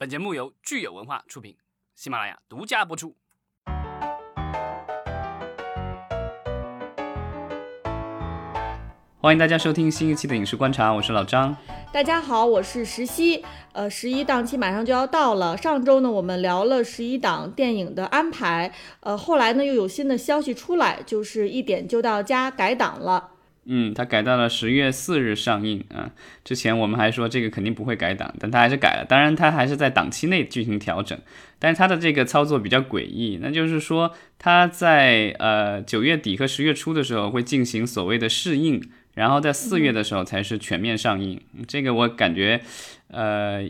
本节目由聚友文化出品，喜马拉雅独家播出。欢迎大家收听新一期的影视观察，我是老张。大家好，我是石溪。呃，十一档期马上就要到了。上周呢，我们聊了十一档电影的安排。呃，后来呢，又有新的消息出来，就是一点就到家改档了。嗯，它改到了十月四日上映啊。之前我们还说这个肯定不会改档，但它还是改了。当然，它还是在档期内进行调整。但是它的这个操作比较诡异，那就是说它在呃九月底和十月初的时候会进行所谓的试映。然后在四月的时候才是全面上映，这个我感觉，呃，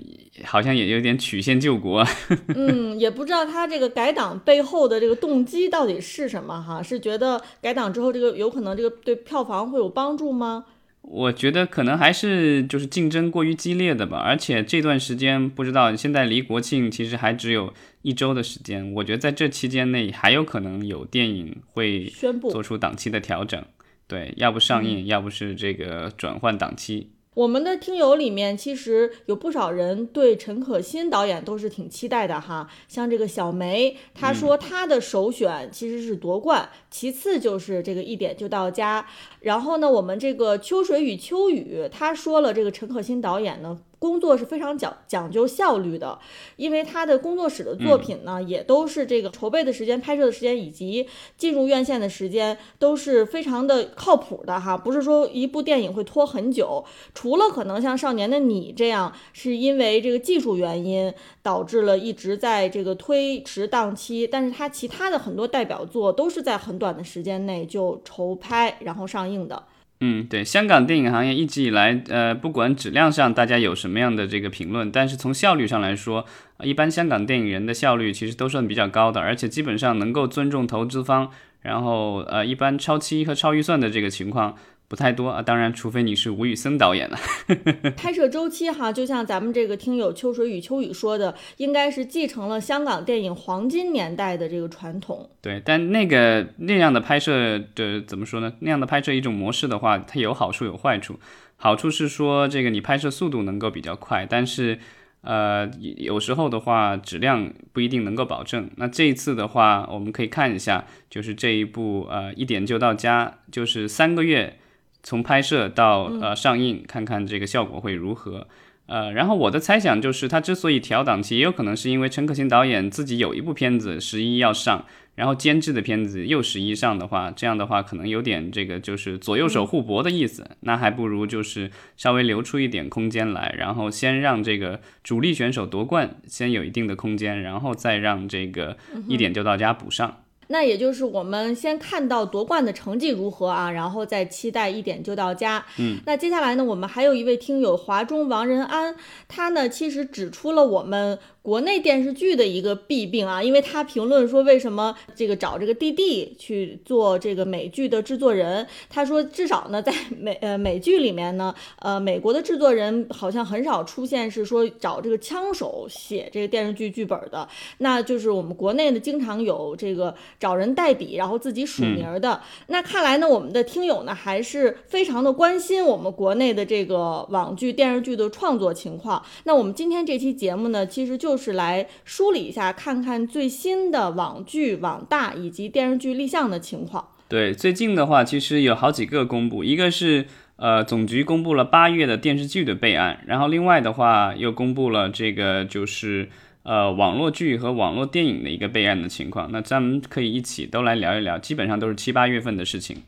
好像也有点曲线救国。嗯，也不知道他这个改档背后的这个动机到底是什么哈？是觉得改档之后这个有可能这个对票房会有帮助吗？我觉得可能还是就是竞争过于激烈的吧。而且这段时间不知道现在离国庆其实还只有一周的时间，我觉得在这期间内还有可能有电影会宣布做出档期的调整。对，要不上映，要不是这个转换档期。我们的听友里面其实有不少人对陈可辛导演都是挺期待的哈。像这个小梅，她说她的首选其实是夺冠，其次就是这个一点就到家。然后呢，我们这个秋水与秋雨，他说了这个陈可辛导演呢。工作是非常讲讲究效率的，因为他的工作室的作品呢，也都是这个筹备的时间、拍摄的时间以及进入院线的时间都是非常的靠谱的哈，不是说一部电影会拖很久。除了可能像《少年的你》这样，是因为这个技术原因导致了一直在这个推迟档期，但是他其他的很多代表作都是在很短的时间内就筹拍然后上映的。嗯，对，香港电影行业一直以来，呃，不管质量上大家有什么样的这个评论，但是从效率上来说，一般香港电影人的效率其实都算比较高的，而且基本上能够尊重投资方，然后呃，一般超期和超预算的这个情况。不太多啊，当然，除非你是吴宇森导演了。拍摄周期哈，就像咱们这个听友秋水与秋雨说的，应该是继承了香港电影黄金年代的这个传统。对，但那个那样的拍摄的怎么说呢？那样的拍摄一种模式的话，它有好处有坏处。好处是说，这个你拍摄速度能够比较快，但是呃，有时候的话，质量不一定能够保证。那这一次的话，我们可以看一下，就是这一部呃一点就到家，就是三个月。从拍摄到呃上映，看看这个效果会如何。呃，然后我的猜想就是，他之所以调档期，也有可能是因为陈可辛导演自己有一部片子十一要上，然后监制的片子又十一上的话，这样的话可能有点这个就是左右手互搏的意思。那还不如就是稍微留出一点空间来，然后先让这个主力选手夺冠，先有一定的空间，然后再让这个一点就到家补上。那也就是我们先看到夺冠的成绩如何啊，然后再期待一点就到家。嗯，那接下来呢，我们还有一位听友华中王仁安，他呢其实指出了我们。国内电视剧的一个弊病啊，因为他评论说为什么这个找这个弟弟去做这个美剧的制作人，他说至少呢在美 呃美剧里面呢，呃美国的制作人好像很少出现是说找这个枪手写这个电视剧剧本的，那就是我们国内呢经常有这个找人代笔，然后自己署名的。那看来呢我们的听友呢还是非常的关心我们国内的这个网剧电视剧的创作情况。那我们今天这期节目呢，其实就。就是来梳理一下，看看最新的网剧、网大以及电视剧立项的情况。对，最近的话，其实有好几个公布，一个是呃总局公布了八月的电视剧的备案，然后另外的话又公布了这个就是呃网络剧和网络电影的一个备案的情况。那咱们可以一起都来聊一聊，基本上都是七八月份的事情。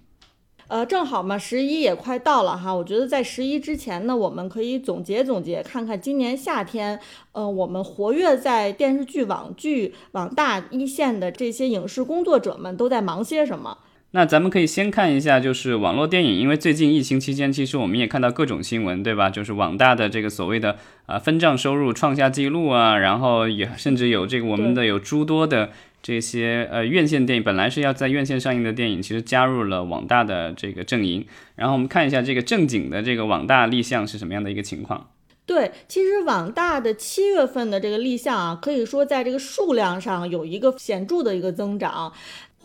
呃，正好嘛，十一也快到了哈。我觉得在十一之前呢，我们可以总结总结，看看今年夏天，呃，我们活跃在电视剧、网剧、网大一线的这些影视工作者们都在忙些什么。那咱们可以先看一下，就是网络电影，因为最近疫情期间，其实我们也看到各种新闻，对吧？就是网大的这个所谓的啊分账收入创下记录啊，然后也甚至有这个我们的有诸多的。这些呃院线电影本来是要在院线上映的电影，其实加入了网大的这个阵营。然后我们看一下这个正经的这个网大立项是什么样的一个情况。对，其实网大的七月份的这个立项啊，可以说在这个数量上有一个显著的一个增长，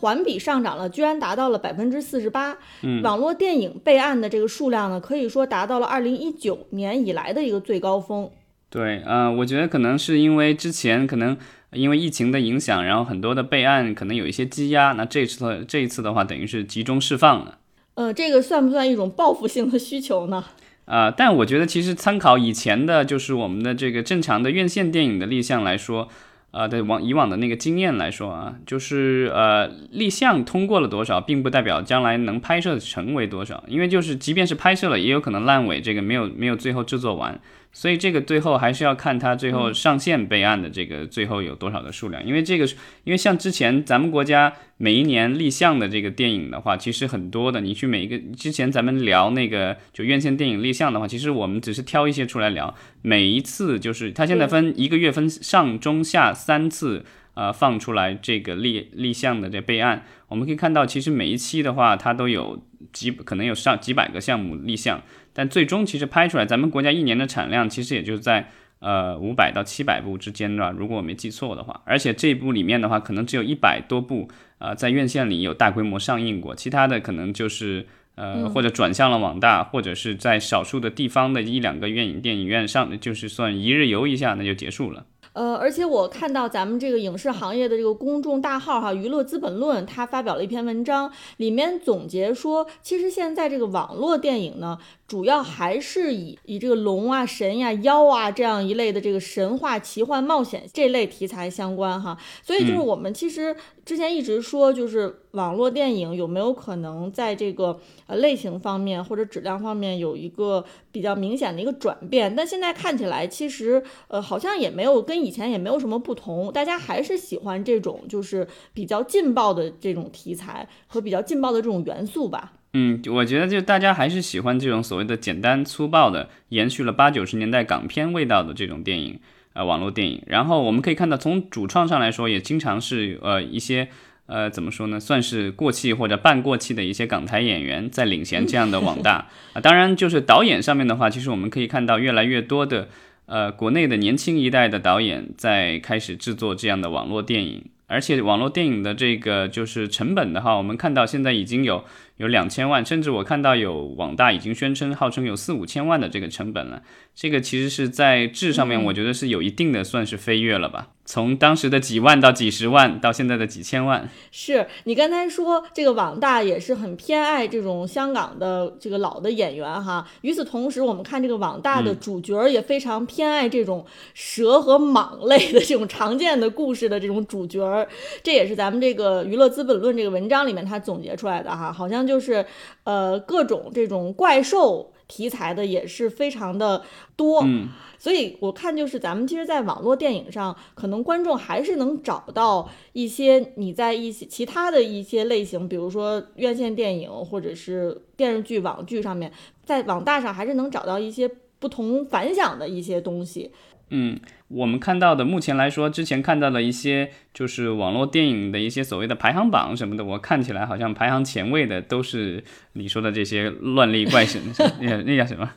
环比上涨了，居然达到了百分之四十八。嗯，网络电影备案的这个数量呢，可以说达到了二零一九年以来的一个最高峰。对，呃，我觉得可能是因为之前可能因为疫情的影响，然后很多的备案可能有一些积压，那这次的这一次的话，等于是集中释放了。呃，这个算不算一种报复性的需求呢？啊，但我觉得其实参考以前的，就是我们的这个正常的院线电影的立项来说。啊，对往以往的那个经验来说啊，就是呃立项通过了多少，并不代表将来能拍摄成为多少，因为就是即便是拍摄了，也有可能烂尾，这个没有没有最后制作完。所以这个最后还是要看它最后上线备案的这个最后有多少的数量，因为这个，因为像之前咱们国家每一年立项的这个电影的话，其实很多的。你去每一个之前咱们聊那个就院线电影立项的话，其实我们只是挑一些出来聊。每一次就是它现在分一个月分上中下三次，呃，放出来这个立立项的这备案，我们可以看到，其实每一期的话，它都有几可能有上几百个项目立项。但最终其实拍出来，咱们国家一年的产量其实也就在呃五百到七百部之间，对吧？如果我没记错的话，而且这部里面的话，可能只有一百多部呃在院线里有大规模上映过，其他的可能就是呃或者转向了网大，或者是在少数的地方的一两个院影电影院上，就是算一日游一下，那就结束了。呃，而且我看到咱们这个影视行业的这个公众大号哈，娱乐资本论，他发表了一篇文章，里面总结说，其实现在这个网络电影呢。主要还是以以这个龙啊、神呀、妖啊这样一类的这个神话、奇幻、冒险这类题材相关哈，所以就是我们其实之前一直说，就是网络电影有没有可能在这个呃类型方面或者质量方面有一个比较明显的一个转变，但现在看起来其实呃好像也没有跟以前也没有什么不同，大家还是喜欢这种就是比较劲爆的这种题材和比较劲爆的这种元素吧。嗯，我觉得就大家还是喜欢这种所谓的简单粗暴的，延续了八九十年代港片味道的这种电影，呃，网络电影。然后我们可以看到，从主创上来说，也经常是呃一些呃怎么说呢，算是过气或者半过气的一些港台演员在领衔这样的网大啊。当然，就是导演上面的话，其实我们可以看到越来越多的呃国内的年轻一代的导演在开始制作这样的网络电影，而且网络电影的这个就是成本的话，我们看到现在已经有。有两千万，甚至我看到有网大已经宣称，号称有四五千万的这个成本了。这个其实是在质上面，我觉得是有一定的算是飞跃了吧。从当时的几万到几十万，到现在的几千万。是你刚才说这个网大也是很偏爱这种香港的这个老的演员哈。与此同时，我们看这个网大的主角也非常偏爱这种蛇和蟒类的这种常见的故事的这种主角。这也是咱们这个娱乐资本论这个文章里面他总结出来的哈，好像就是，呃，各种这种怪兽题材的也是非常的多，嗯，所以我看就是咱们其实，在网络电影上，可能观众还是能找到一些你在一些其他的一些类型，比如说院线电影或者是电视剧、网剧上面，在网大上还是能找到一些不同凡响的一些东西。嗯，我们看到的，目前来说，之前看到的一些就是网络电影的一些所谓的排行榜什么的，我看起来好像排行前位的都是你说的这些乱力怪神，那那叫什么？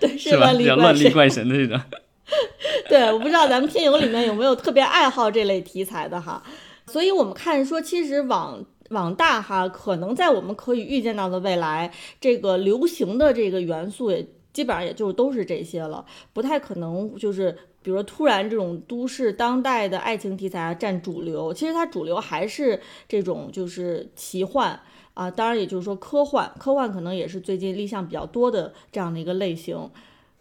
对，是吧？叫乱力怪神的这种。对，我不知道咱们听友里面有没有特别爱好这类题材的哈。所以我们看说，其实网网大哈，可能在我们可以预见到的未来，这个流行的这个元素也。基本上也就都是这些了，不太可能就是，比如说突然这种都市当代的爱情题材啊占主流。其实它主流还是这种就是奇幻啊，当然也就是说科幻，科幻可能也是最近立项比较多的这样的一个类型。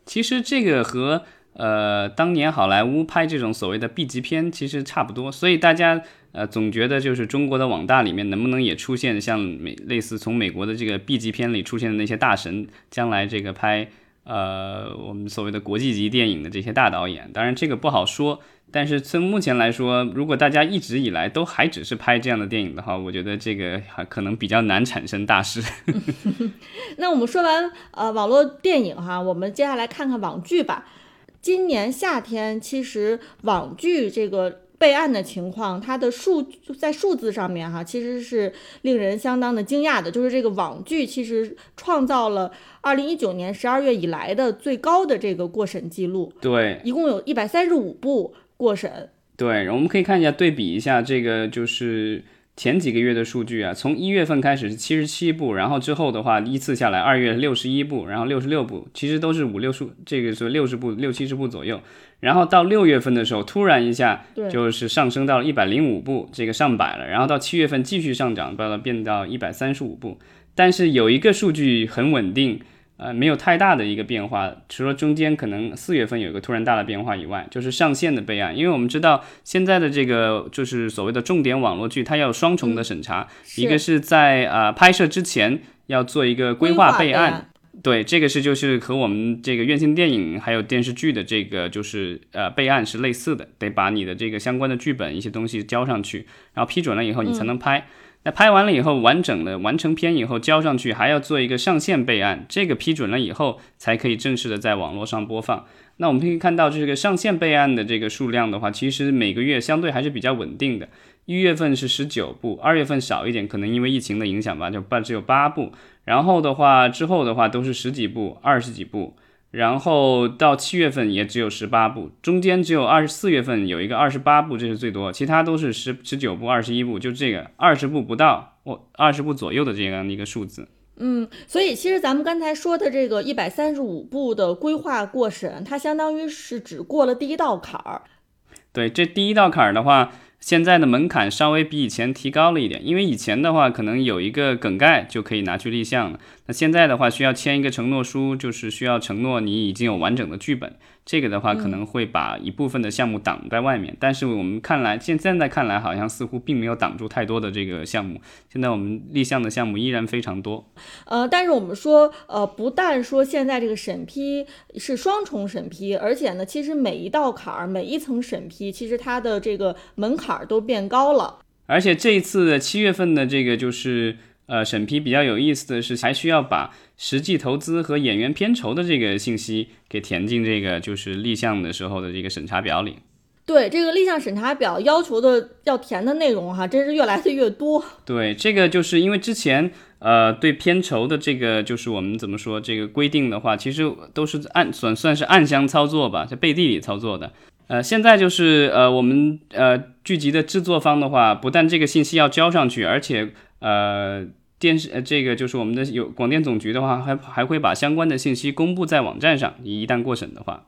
其实这个和呃当年好莱坞拍这种所谓的 B 级片其实差不多，所以大家呃总觉得就是中国的网大里面能不能也出现像美类似从美国的这个 B 级片里出现的那些大神，将来这个拍。呃，我们所谓的国际级电影的这些大导演，当然这个不好说。但是从目前来说，如果大家一直以来都还只是拍这样的电影的话，我觉得这个还可能比较难产生大师。那我们说完呃网络电影哈，我们接下来看看网剧吧。今年夏天其实网剧这个。备案的情况，它的数在数字上面哈，其实是令人相当的惊讶的。就是这个网剧其实创造了二零一九年十二月以来的最高的这个过审记录。对，一共有一百三十五部过审。对，我们可以看一下对比一下这个，就是前几个月的数据啊，从一月份开始是七十七部，然后之后的话依次下来，二月六十一部，然后六十六部，其实都是五六数，这个是六十部六七十部左右。然后到六月份的时候，突然一下就是上升到了一百零五部，这个上百了。然后到七月份继续上涨，到了变到一百三十五部。但是有一个数据很稳定。呃，没有太大的一个变化，除了中间可能四月份有一个突然大的变化以外，就是上线的备案。因为我们知道现在的这个就是所谓的重点网络剧，它要双重的审查，一个是在呃拍摄之前要做一个规划备案，对，这个是就是和我们这个院线电影还有电视剧的这个就是呃备案是类似的，得把你的这个相关的剧本一些东西交上去，然后批准了以后你才能拍。那拍完了以后，完整的完成片以后交上去，还要做一个上线备案，这个批准了以后，才可以正式的在网络上播放。那我们可以看到，这个上线备案的这个数量的话，其实每个月相对还是比较稳定的。一月份是十九部，二月份少一点，可能因为疫情的影响吧，就八只有八部。然后的话，之后的话都是十几部、二十几部。然后到七月份也只有十八部，中间只有二十四月份有一个二十八部，这是最多，其他都是十十九部、二十一部，就这个二十部不到，我二十部左右的这样的一个数字。嗯，所以其实咱们刚才说的这个一百三十五部的规划过审，它相当于是只过了第一道坎儿。对，这第一道坎儿的话。现在的门槛稍微比以前提高了一点，因为以前的话可能有一个梗概就可以拿去立项了，那现在的话需要签一个承诺书，就是需要承诺你已经有完整的剧本。这个的话可能会把一部分的项目挡在外面，但是我们看来现现在看来好像似乎并没有挡住太多的这个项目。现在我们立项的项目依然非常多。呃，但是我们说，呃，不但说现在这个审批是双重审批，而且呢，其实每一道坎儿、每一层审批，其实它的这个门槛儿都变高了。而且这一次的七月份的这个就是呃审批比较有意思的是，还需要把。实际投资和演员片酬的这个信息给填进这个就是立项的时候的这个审查表里。对这个立项审查表要求的要填的内容哈，真是越来的越多。对这个就是因为之前呃对片酬的这个就是我们怎么说这个规定的话，其实都是暗算算是暗箱操作吧，在背地里操作的。呃，现在就是呃我们呃剧集的制作方的话，不但这个信息要交上去，而且呃。电视呃，这个就是我们的有广电总局的话，还还会把相关的信息公布在网站上。你一旦过审的话，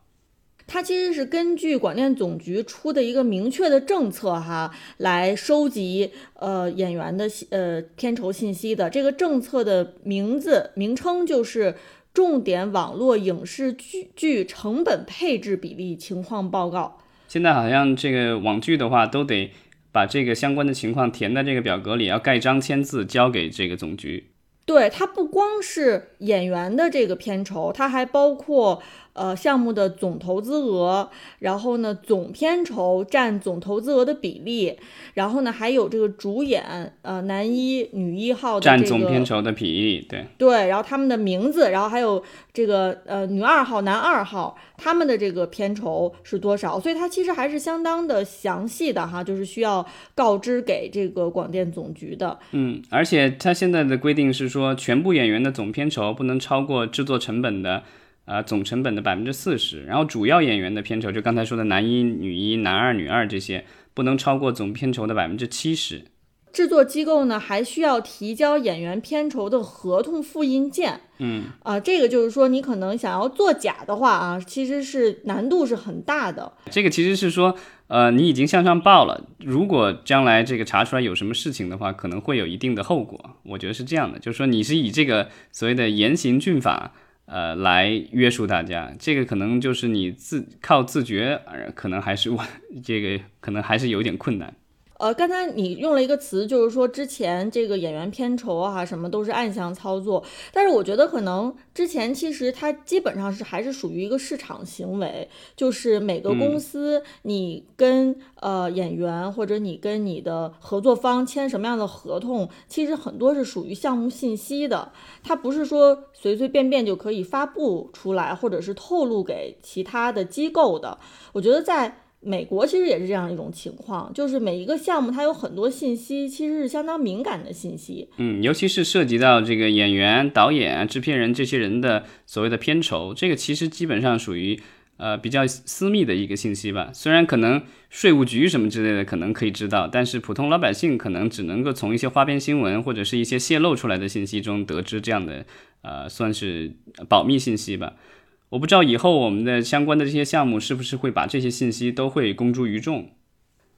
它其实是根据广电总局出的一个明确的政策哈，来收集呃演员的呃片酬信息的。这个政策的名字名称就是《重点网络影视剧剧成本配置比例情况报告》。现在好像这个网剧的话都得。把这个相关的情况填在这个表格里，要盖章签字交给这个总局。对，它不光是演员的这个片酬，它还包括。呃，项目的总投资额，然后呢，总片酬占总投资额的比例，然后呢，还有这个主演，呃，男一、女一号的占总片酬的比例，对对，然后他们的名字，然后还有这个呃女二号、男二号他们的这个片酬是多少？所以它其实还是相当的详细的哈，就是需要告知给这个广电总局的。嗯，而且它现在的规定是说，全部演员的总片酬不能超过制作成本的。啊，总成本的百分之四十，然后主要演员的片酬，就刚才说的男一、女一、男二、女二这些，不能超过总片酬的百分之七十。制作机构呢，还需要提交演员片酬的合同复印件。嗯，啊，这个就是说，你可能想要作假的话啊，其实是难度是很大的。这个其实是说，呃，你已经向上报了，如果将来这个查出来有什么事情的话，可能会有一定的后果。我觉得是这样的，就是说你是以这个所谓的严刑峻法。呃，来约束大家，这个可能就是你自靠自觉，可能还是我这个可能还是有点困难。呃，刚才你用了一个词，就是说之前这个演员片酬啊，什么都是暗箱操作。但是我觉得可能之前其实它基本上是还是属于一个市场行为，就是每个公司你跟呃演员或者你跟你的合作方签什么样的合同，其实很多是属于项目信息的，它不是说随随便便就可以发布出来或者是透露给其他的机构的。我觉得在。美国其实也是这样一种情况，就是每一个项目它有很多信息，其实是相当敏感的信息。嗯，尤其是涉及到这个演员、导演、制片人这些人的所谓的片酬，这个其实基本上属于呃比较私密的一个信息吧。虽然可能税务局什么之类的可能可以知道，但是普通老百姓可能只能够从一些花边新闻或者是一些泄露出来的信息中得知这样的呃算是保密信息吧。我不知道以后我们的相关的这些项目是不是会把这些信息都会公诸于众。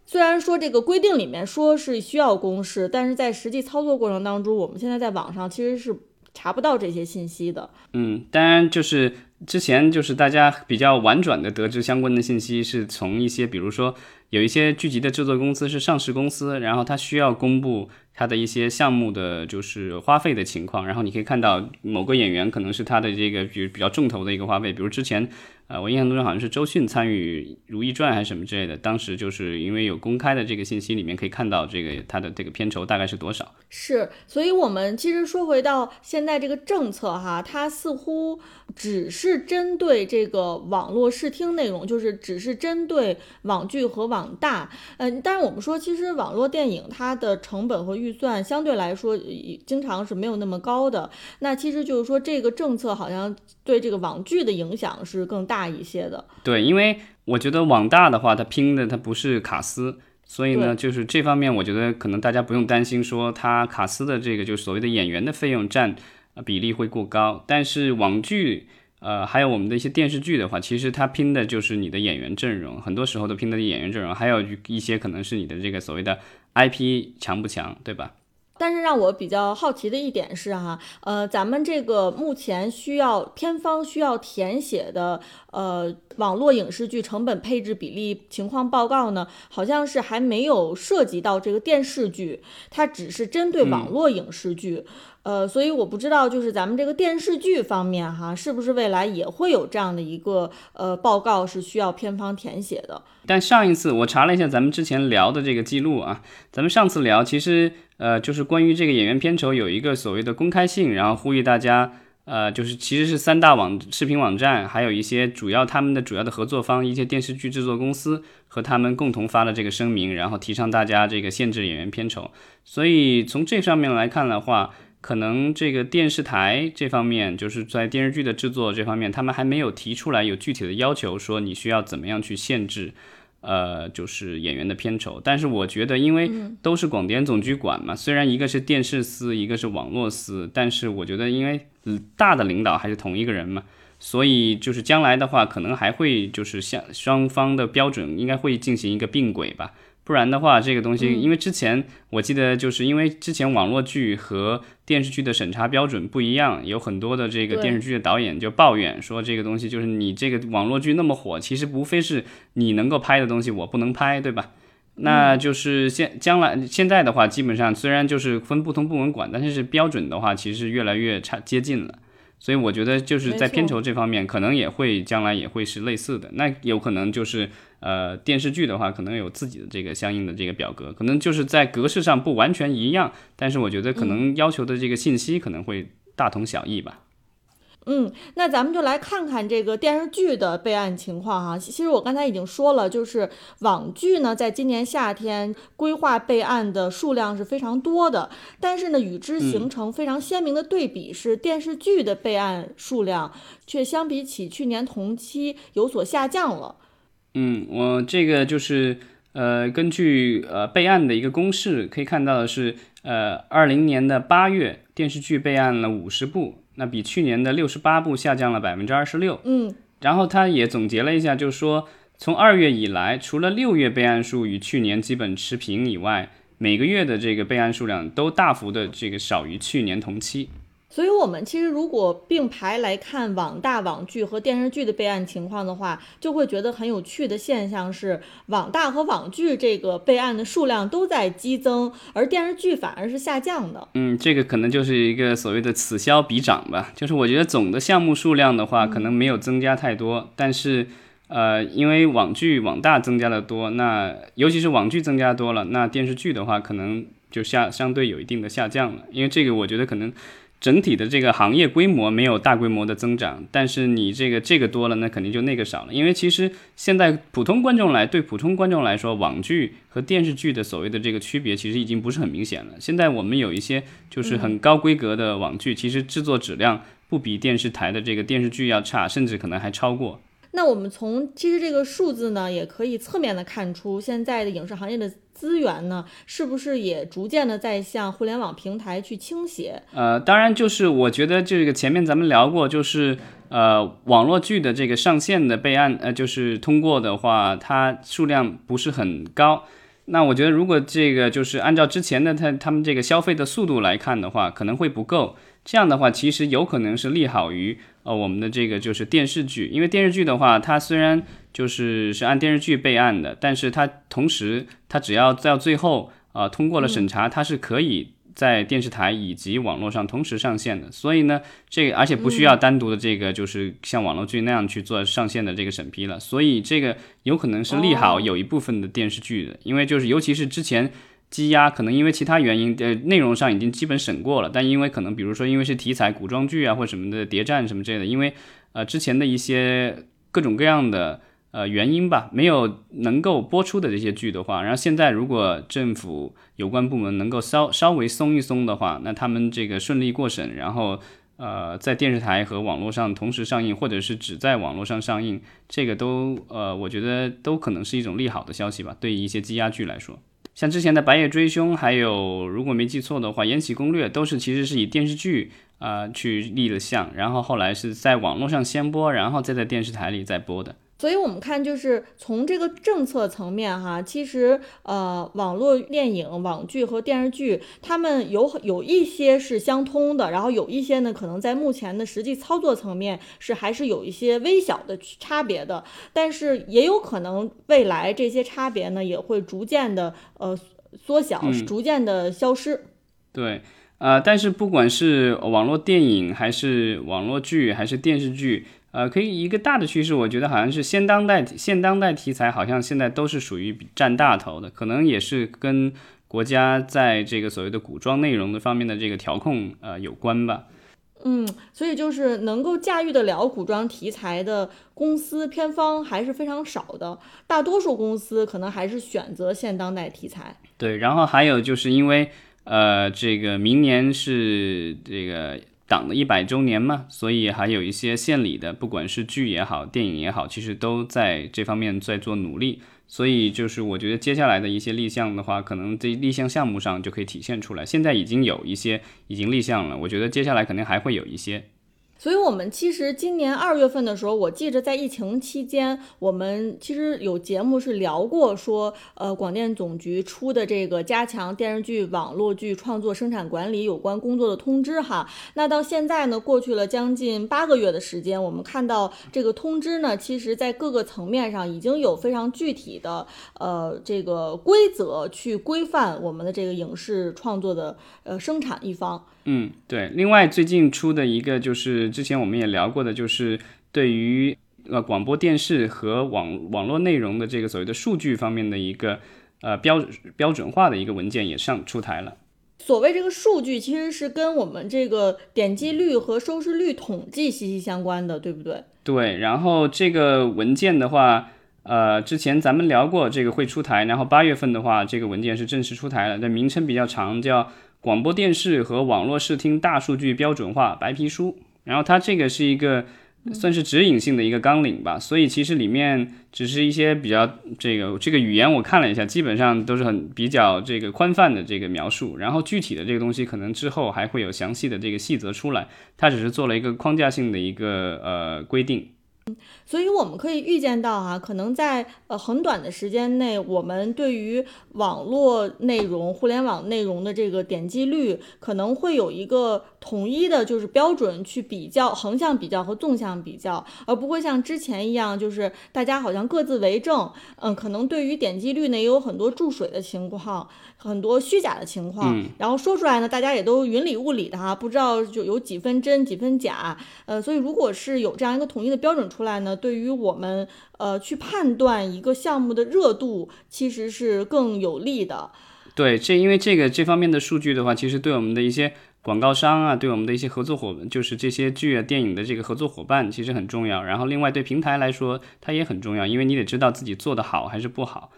虽然说这个规定里面说是需要公示，但是在实际操作过程当中，我们现在在网上其实是查不到这些信息的。嗯，当然就是之前就是大家比较婉转的得知相关的信息，是从一些比如说有一些剧集的制作公司是上市公司，然后它需要公布它的一些项目的就是花费的情况，然后你可以看到某个演员可能是他的这个比比较重头的一个花费，比如之前。呃，我印象中好像是周迅参与《如懿传》还是什么之类的，当时就是因为有公开的这个信息，里面可以看到这个它的这个片酬大概是多少。是，所以我们其实说回到现在这个政策哈，它似乎只是针对这个网络视听内容，就是只是针对网剧和网网大。嗯，但是我们说，其实网络电影它的成本和预算相对来说经常是没有那么高的。那其实就是说，这个政策好像对这个网剧的影响是更大。一些的，对，因为我觉得网大的话，它拼的它不是卡斯，所以呢，就是这方面，我觉得可能大家不用担心说它卡斯的这个就所谓的演员的费用占比例会过高。但是网剧，呃，还有我们的一些电视剧的话，其实它拼的就是你的演员阵容，很多时候都拼的演员阵容，还有一些可能是你的这个所谓的 IP 强不强，对吧？但是让我比较好奇的一点是哈，呃，咱们这个目前需要片方需要填写的呃网络影视剧成本配置比例情况报告呢，好像是还没有涉及到这个电视剧，它只是针对网络影视剧，呃，所以我不知道就是咱们这个电视剧方面哈，是不是未来也会有这样的一个呃报告是需要片方填写的？但上一次我查了一下咱们之前聊的这个记录啊，咱们上次聊其实。呃，就是关于这个演员片酬有一个所谓的公开性，然后呼吁大家，呃，就是其实是三大网视频网站，还有一些主要他们的主要的合作方，一些电视剧制作公司和他们共同发了这个声明，然后提倡大家这个限制演员片酬。所以从这上面来看的话，可能这个电视台这方面，就是在电视剧的制作这方面，他们还没有提出来有具体的要求，说你需要怎么样去限制。呃，就是演员的片酬，但是我觉得，因为都是广电总局管嘛，虽然一个是电视司，一个是网络司，但是我觉得，因为大的领导还是同一个人嘛，所以就是将来的话，可能还会就是像双方的标准应该会进行一个并轨吧。不然的话，这个东西，因为之前我记得，就是因为之前网络剧和电视剧的审查标准不一样，有很多的这个电视剧的导演就抱怨说，这个东西就是你这个网络剧那么火，其实无非是你能够拍的东西我不能拍，对吧？那就是现将来现在的话，基本上虽然就是分不同部门管，但是是标准的话，其实越来越差接近了。所以我觉得就是在片酬这方面，可能也会将来也会是类似的。那有可能就是呃电视剧的话，可能有自己的这个相应的这个表格，可能就是在格式上不完全一样，但是我觉得可能要求的这个信息可能会大同小异吧。嗯，嗯那咱们就来看看这个电视剧的备案情况哈。其实我刚才已经说了，就是网剧呢，在今年夏天规划备案的数量是非常多的，但是呢，与之形成非常鲜明的对比是，电视剧的备案数量却相比起去年同期有所下降了。嗯，我这个就是呃，根据呃备案的一个公式可以看到的是，呃，二零年的八月，电视剧备案了五十部。那比去年的六十八部下降了百分之二十六。嗯，然后他也总结了一下，就是说从二月以来，除了六月备案数与去年基本持平以外，每个月的这个备案数量都大幅的这个少于去年同期。所以，我们其实如果并排来看网大网剧和电视剧的备案情况的话，就会觉得很有趣的现象是，网大和网剧这个备案的数量都在激增，而电视剧反而是下降的。嗯，这个可能就是一个所谓的此消彼长吧。就是我觉得总的项目数量的话，可能没有增加太多，但是，呃，因为网剧网大增加的多，那尤其是网剧增加多了，那电视剧的话可能就下相对有一定的下降了。因为这个，我觉得可能。整体的这个行业规模没有大规模的增长，但是你这个这个多了，那肯定就那个少了。因为其实现在普通观众来对普通观众来说，网剧和电视剧的所谓的这个区别，其实已经不是很明显了。现在我们有一些就是很高规格的网剧，其实制作质量不比电视台的这个电视剧要差，甚至可能还超过。那我们从其实这个数字呢，也可以侧面的看出，现在的影视行业的资源呢，是不是也逐渐的在向互联网平台去倾斜？呃，当然，就是我觉得这个前面咱们聊过，就是呃，网络剧的这个上线的备案，呃，就是通过的话，它数量不是很高。那我觉得，如果这个就是按照之前的他他们这个消费的速度来看的话，可能会不够。这样的话，其实有可能是利好于呃我们的这个就是电视剧，因为电视剧的话，它虽然就是是按电视剧备案的，但是它同时它只要到最后啊通过了审查，它是可以。在电视台以及网络上同时上线的，所以呢，这个而且不需要单独的这个，就是像网络剧那样去做上线的这个审批了，所以这个有可能是利好有一部分的电视剧的，因为就是尤其是之前积压，可能因为其他原因，呃，内容上已经基本审过了，但因为可能比如说因为是题材古装剧啊或什么的谍战什么之类的，因为呃之前的一些各种各样的。呃，原因吧，没有能够播出的这些剧的话，然后现在如果政府有关部门能够稍稍微松一松的话，那他们这个顺利过审，然后呃在电视台和网络上同时上映，或者是只在网络上上映，这个都呃我觉得都可能是一种利好的消息吧。对于一些积压剧来说，像之前的《白夜追凶》，还有如果没记错的话，《延禧攻略》都是其实是以电视剧啊去立了像，然后后来是在网络上先播，然后再在电视台里再播的。所以，我们看，就是从这个政策层面哈，其实呃，网络电影、网剧和电视剧，他们有有一些是相通的，然后有一些呢，可能在目前的实际操作层面是还是有一些微小的差别的，但是也有可能未来这些差别呢，也会逐渐的呃缩小，逐渐的消失。对，呃，但是不管是网络电影，还是网络剧，还是电视剧。呃，可以一个大的趋势，我觉得好像是现当代现当代题材，好像现在都是属于占大头的，可能也是跟国家在这个所谓的古装内容的方面的这个调控呃有关吧。嗯，所以就是能够驾驭得了古装题材的公司片方还是非常少的，大多数公司可能还是选择现当代题材。对，然后还有就是因为呃，这个明年是这个。党的一百周年嘛，所以还有一些献礼的，不管是剧也好，电影也好，其实都在这方面在做努力。所以就是我觉得接下来的一些立项的话，可能这立项项目上就可以体现出来。现在已经有一些已经立项了，我觉得接下来肯定还会有一些。所以，我们其实今年二月份的时候，我记着在疫情期间，我们其实有节目是聊过，说，呃，广电总局出的这个加强电视剧、网络剧创作生产管理有关工作的通知，哈。那到现在呢，过去了将近八个月的时间，我们看到这个通知呢，其实在各个层面上已经有非常具体的，呃，这个规则去规范我们的这个影视创作的，呃，生产一方。嗯，对。另外，最近出的一个就是之前我们也聊过的，就是对于呃广播电视和网网络内容的这个所谓的数据方面的一个呃标标准化的一个文件也上出台了。所谓这个数据，其实是跟我们这个点击率和收视率统计息息相关的，对不对？对。然后这个文件的话，呃，之前咱们聊过这个会出台，然后八月份的话，这个文件是正式出台了，但名称比较长，叫。广播电视和网络视听大数据标准化白皮书，然后它这个是一个算是指引性的一个纲领吧，所以其实里面只是一些比较这个这个语言我看了一下，基本上都是很比较这个宽泛的这个描述，然后具体的这个东西可能之后还会有详细的这个细则出来，它只是做了一个框架性的一个呃规定。所以我们可以预见到哈，可能在呃很短的时间内，我们对于网络内容、互联网内容的这个点击率，可能会有一个统一的，就是标准去比较，横向比较和纵向比较，而不会像之前一样，就是大家好像各自为政。嗯，可能对于点击率呢，也有很多注水的情况，很多虚假的情况。然后说出来呢，大家也都云里雾里的哈，不知道就有几分真几分假。呃，所以如果是有这样一个统一的标准出来呢？对于我们呃去判断一个项目的热度，其实是更有利的。对，这因为这个这方面的数据的话，其实对我们的一些广告商啊，对我们的一些合作伙伴，就是这些剧啊电影的这个合作伙伴，其实很重要。然后另外对平台来说，它也很重要，因为你得知道自己做的好还是不好。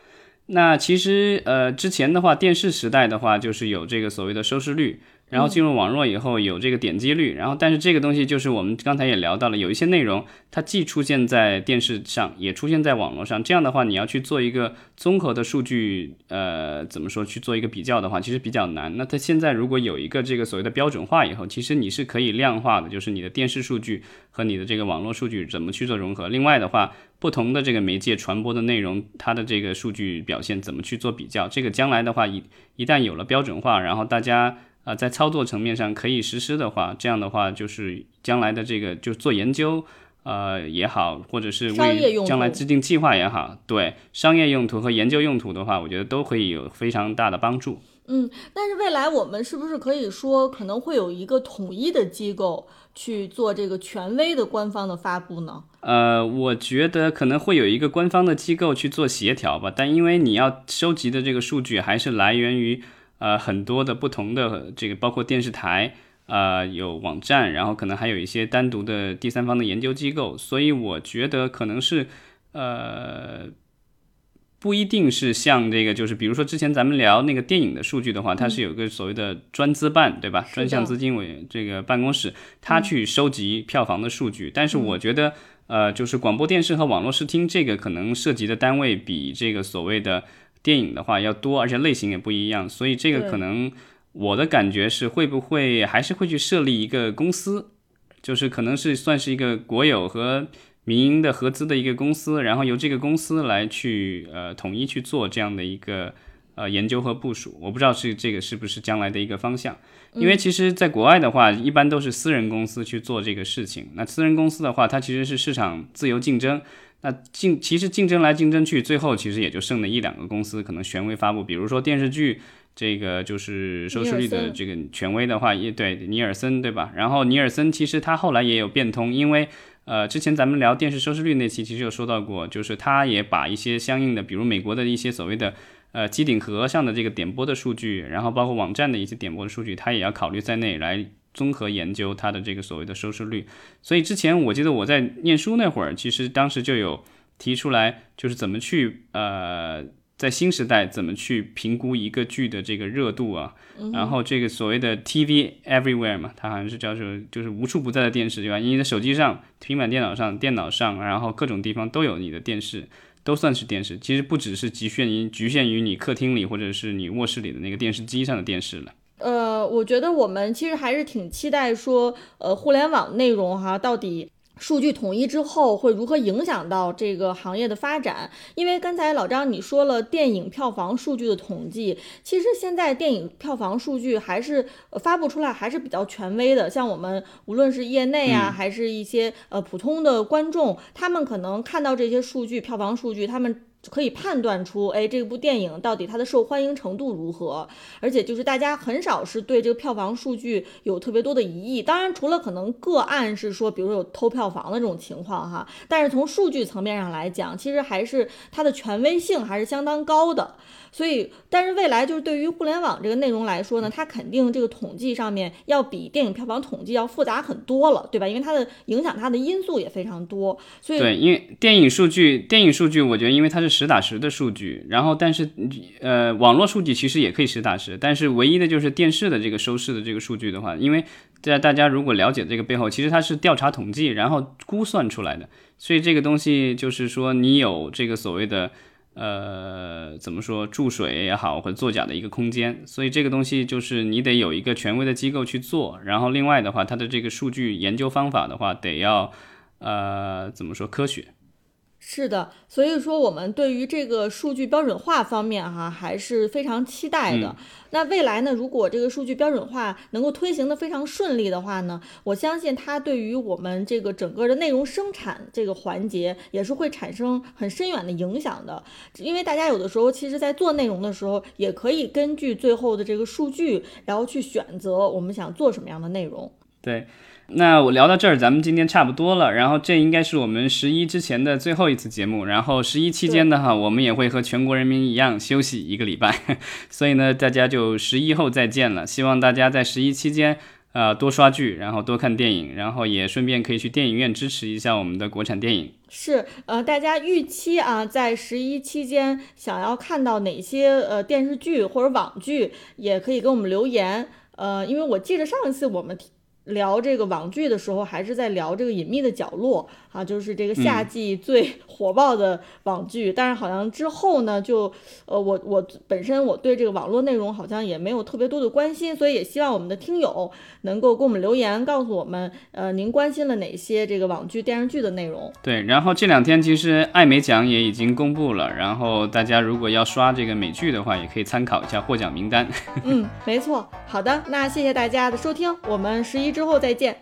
那其实呃之前的话，电视时代的话，就是有这个所谓的收视率。然后进入网络以后有这个点击率，然后但是这个东西就是我们刚才也聊到了，有一些内容它既出现在电视上，也出现在网络上，这样的话你要去做一个综合的数据，呃，怎么说去做一个比较的话，其实比较难。那它现在如果有一个这个所谓的标准化以后，其实你是可以量化的，就是你的电视数据和你的这个网络数据怎么去做融合。另外的话，不同的这个媒介传播的内容，它的这个数据表现怎么去做比较，这个将来的话一一旦有了标准化，然后大家。啊，在操作层面上可以实施的话，这样的话就是将来的这个就做研究，呃也好，或者是为将来制定计划也好，对商业用途和研究用途的话，我觉得都可以有非常大的帮助。嗯，但是未来我们是不是可以说可能会有一个统一的机构去做这个权威的官方的发布呢？呃，我觉得可能会有一个官方的机构去做协调吧，但因为你要收集的这个数据还是来源于。呃，很多的不同的这个，包括电视台，呃，有网站，然后可能还有一些单独的第三方的研究机构，所以我觉得可能是，呃，不一定是像这个，就是比如说之前咱们聊那个电影的数据的话，它是有个所谓的专资办，对吧？专项资金委这个办公室，它去收集票房的数据，但是我觉得，呃，就是广播电视和网络视听这个可能涉及的单位比这个所谓的。电影的话要多，而且类型也不一样，所以这个可能我的感觉是会不会还是会去设立一个公司，就是可能是算是一个国有和民营的合资的一个公司，然后由这个公司来去呃统一去做这样的一个呃研究和部署。我不知道是这个是不是将来的一个方向，因为其实在国外的话，一般都是私人公司去做这个事情。那私人公司的话，它其实是市场自由竞争。那竞其实竞争来竞争去，最后其实也就剩了一两个公司可能权威发布。比如说电视剧，这个就是收视率的这个权威的话，也对尼尔森，对吧？然后尼尔森其实他后来也有变通，因为呃之前咱们聊电视收视率那期其实有说到过，就是他也把一些相应的，比如美国的一些所谓的呃机顶盒上的这个点播的数据，然后包括网站的一些点播的数据，他也要考虑在内来。综合研究它的这个所谓的收视率，所以之前我记得我在念书那会儿，其实当时就有提出来，就是怎么去呃，在新时代怎么去评估一个剧的这个热度啊，然后这个所谓的 TV everywhere 嘛，它好像是叫做就是无处不在的电视对吧？你的手机上、平板电脑上、电脑上，然后各种地方都有你的电视，都算是电视。其实不只是局限于局限于你客厅里或者是你卧室里的那个电视机上的电视了。呃，我觉得我们其实还是挺期待说，呃，互联网内容哈，到底数据统一之后会如何影响到这个行业的发展？因为刚才老张你说了电影票房数据的统计，其实现在电影票房数据还是发布出来还是比较权威的。像我们无论是业内啊，还是一些呃普通的观众，他们可能看到这些数据，票房数据，他们。可以判断出，哎，这部电影到底它的受欢迎程度如何？而且就是大家很少是对这个票房数据有特别多的疑义。当然，除了可能个案是说，比如说有偷票房的这种情况哈，但是从数据层面上来讲，其实还是它的权威性还是相当高的。所以，但是未来就是对于互联网这个内容来说呢，它肯定这个统计上面要比电影票房统计要复杂很多了，对吧？因为它的影响它的因素也非常多。所以，对，因为电影数据，电影数据，我觉得因为它是实打实的数据，然后但是呃，网络数据其实也可以实打实，但是唯一的就是电视的这个收视的这个数据的话，因为在大家如果了解这个背后，其实它是调查统计，然后估算出来的，所以这个东西就是说你有这个所谓的。呃，怎么说注水也好，或者作假的一个空间，所以这个东西就是你得有一个权威的机构去做，然后另外的话，它的这个数据研究方法的话，得要呃怎么说科学。是的，所以说我们对于这个数据标准化方面哈还是非常期待的。那未来呢，如果这个数据标准化能够推行的非常顺利的话呢，我相信它对于我们这个整个的内容生产这个环节也是会产生很深远的影响的。因为大家有的时候其实在做内容的时候，也可以根据最后的这个数据，然后去选择我们想做什么样的内容。对。那我聊到这儿，咱们今天差不多了。然后这应该是我们十一之前的最后一次节目。然后十一期间的哈，我们也会和全国人民一样休息一个礼拜。所以呢，大家就十一后再见了。希望大家在十一期间，呃，多刷剧，然后多看电影，然后也顺便可以去电影院支持一下我们的国产电影。是，呃，大家预期啊，在十一期间想要看到哪些呃电视剧或者网剧，也可以给我们留言。呃，因为我记得上一次我们聊这个网剧的时候，还是在聊这个隐秘的角落啊，就是这个夏季最火爆的网剧。但是好像之后呢，就呃，我我本身我对这个网络内容好像也没有特别多的关心，所以也希望我们的听友能够给我们留言，告诉我们呃，您关心了哪些这个网剧电视剧的内容。对，然后这两天其实艾美奖也已经公布了，然后大家如果要刷这个美剧的话，也可以参考一下获奖名单。嗯，没错。好的，那谢谢大家的收听，我们十一之后再见。